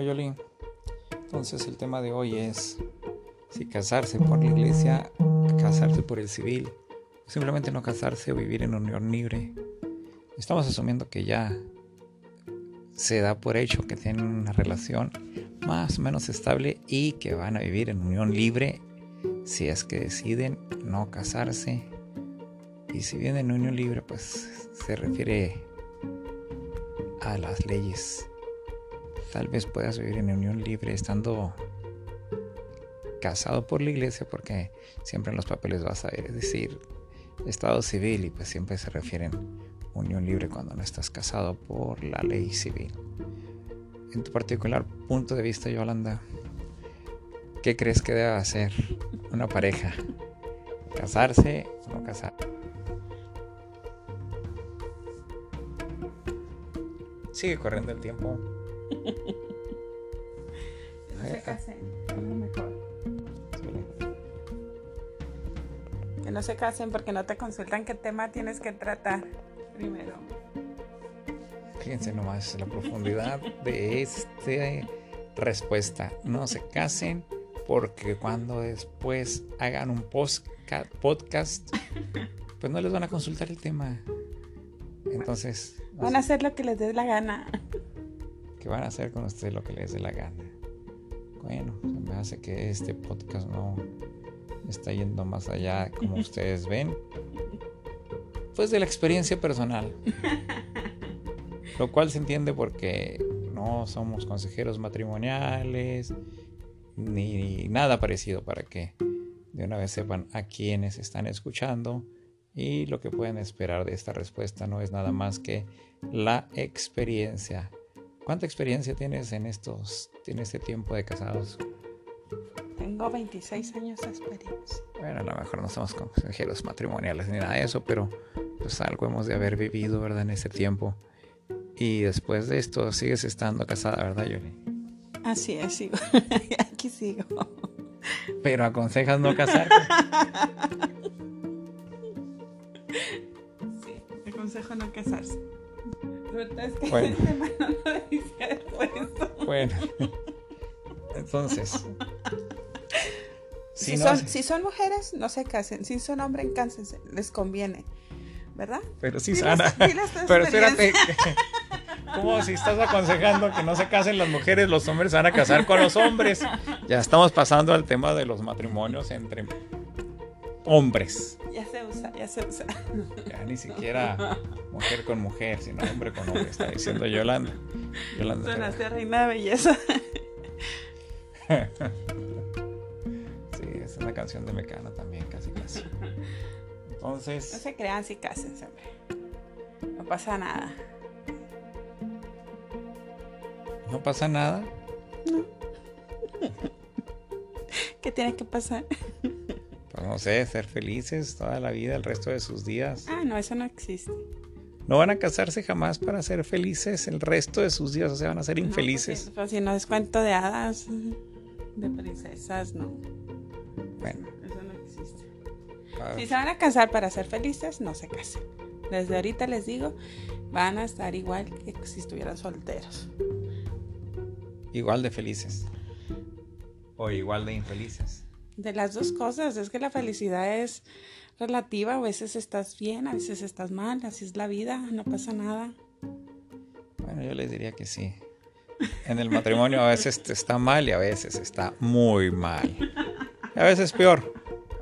Entonces el tema de hoy es si casarse por la iglesia, casarse por el civil, simplemente no casarse o vivir en unión libre. Estamos asumiendo que ya se da por hecho que tienen una relación más o menos estable y que van a vivir en unión libre si es que deciden no casarse. Y si vienen en unión libre, pues se refiere a las leyes. Tal vez puedas vivir en unión libre estando casado por la iglesia porque siempre en los papeles vas a decir estado civil y pues siempre se refieren unión libre cuando no estás casado por la ley civil. En tu particular punto de vista, Yolanda, ¿qué crees que debe hacer una pareja? ¿Casarse o no casarse? Sigue corriendo el tiempo. No se casen, es lo mejor. Que no se casen porque no te consultan qué tema tienes que tratar primero. Fíjense nomás la profundidad de esta respuesta. No se casen porque cuando después hagan un podcast, pues no les van a consultar el tema. Entonces... Van a hacer lo que les dé la gana. Que van a hacer con ustedes lo que les dé la gana. Bueno, me hace que este podcast no está yendo más allá como ustedes ven. Pues de la experiencia personal. Lo cual se entiende porque no somos consejeros matrimoniales ni nada parecido para que de una vez sepan a quienes están escuchando y lo que pueden esperar de esta respuesta no es nada más que la experiencia. ¿Cuánta experiencia tienes en estos en este tiempo de casados? Tengo 26 años de experiencia. Bueno, a lo mejor no somos consejeros matrimoniales ni nada de eso, pero pues algo hemos de haber vivido, ¿verdad? En ese tiempo. Y después de esto sigues estando casada, ¿verdad, Yoli? Así es, sigo. Aquí sigo. Pero aconsejas no casarte. sí, aconsejo no casarse. Es que bueno. no lo dice bueno. Entonces. Si, son, si son mujeres, no se casen. Si son hombres, cánsense. Les conviene. ¿Verdad? Pero sí, Sana. Pero espérate. ¿Cómo si estás aconsejando que no se casen las mujeres, los hombres se van a casar con los hombres? Ya estamos pasando al tema de los matrimonios entre hombres. Ya se usa, ya se usa. Ya ni siquiera mujer con mujer, sino hombre con hombre, está diciendo Yolanda. Yolanda Sonaste reina de belleza. sí, es una canción de Mecano también, casi casi. Entonces. No se crean si cásense, hombre. No pasa nada. ¿No pasa nada? No. ¿Qué tiene que pasar? Pues no sé, ser felices toda la vida, el resto de sus días. Ah, no, eso no existe. No van a casarse jamás para ser felices el resto de sus días, o sea, van a ser infelices. No, pues, si no es cuento de hadas, de princesas, no. Bueno. Eso, eso no existe. Si se van a casar para ser felices, no se casen. Desde ahorita les digo, van a estar igual que si estuvieran solteros. Igual de felices. O igual de infelices. De las dos cosas, es que la felicidad es relativa, a veces estás bien, a veces estás mal, así es la vida, no pasa nada. Bueno, yo les diría que sí. En el matrimonio a veces está mal y a veces está muy mal. Y a veces peor,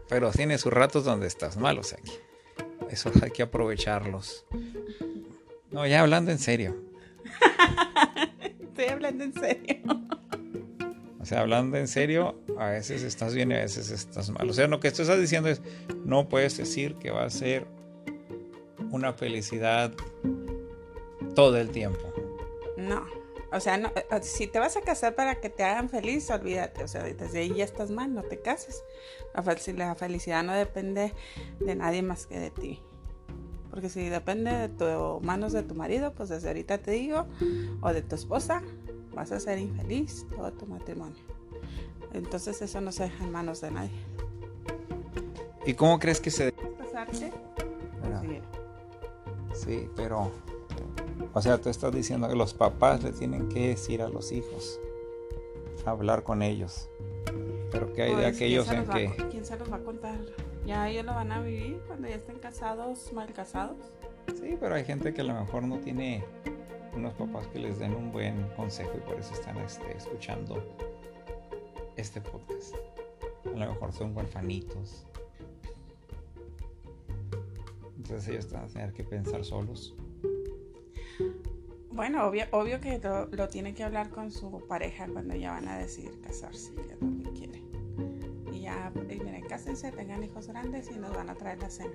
pero tiene sus ratos donde estás mal, o sea que eso hay que aprovecharlos. No, ya hablando en serio. Estoy hablando en serio. O sea, hablando en serio, a veces estás bien y a veces estás mal. O sea, lo que estás diciendo es, no puedes decir que va a ser una felicidad todo el tiempo. No. O sea, no, si te vas a casar para que te hagan feliz, olvídate. O sea, desde ahí ya estás mal, no te cases. La, felicidad no depende de nadie más que de ti. Porque si depende de tu manos de tu marido, pues desde ahorita te digo, o de tu esposa, vas a ser infeliz todo tu matrimonio. Entonces eso no se deja en manos de nadie. ¿Y cómo crees que se debe casarse? Sí. sí, pero o sea, tú estás diciendo que los papás le tienen que decir a los hijos hablar con ellos. Pero ¿qué hay de Pues, aquellos ¿quién en a que... co- ¿Quién se los va a contar? Ya ellos lo van a vivir cuando ya estén casados, mal casados. Sí, pero hay gente que a lo mejor no tiene unos papás que les den un buen consejo y por eso están este, escuchando este podcast. A lo mejor son huerfanitos. Entonces ellos van a tener que pensar solos. Bueno, obvio, obvio que lo, lo tienen que hablar con su pareja cuando ya van a decidir casarse, que es lo que quieren. Y ya, y miren, cásense, tengan hijos grandes y nos van a traer la cena.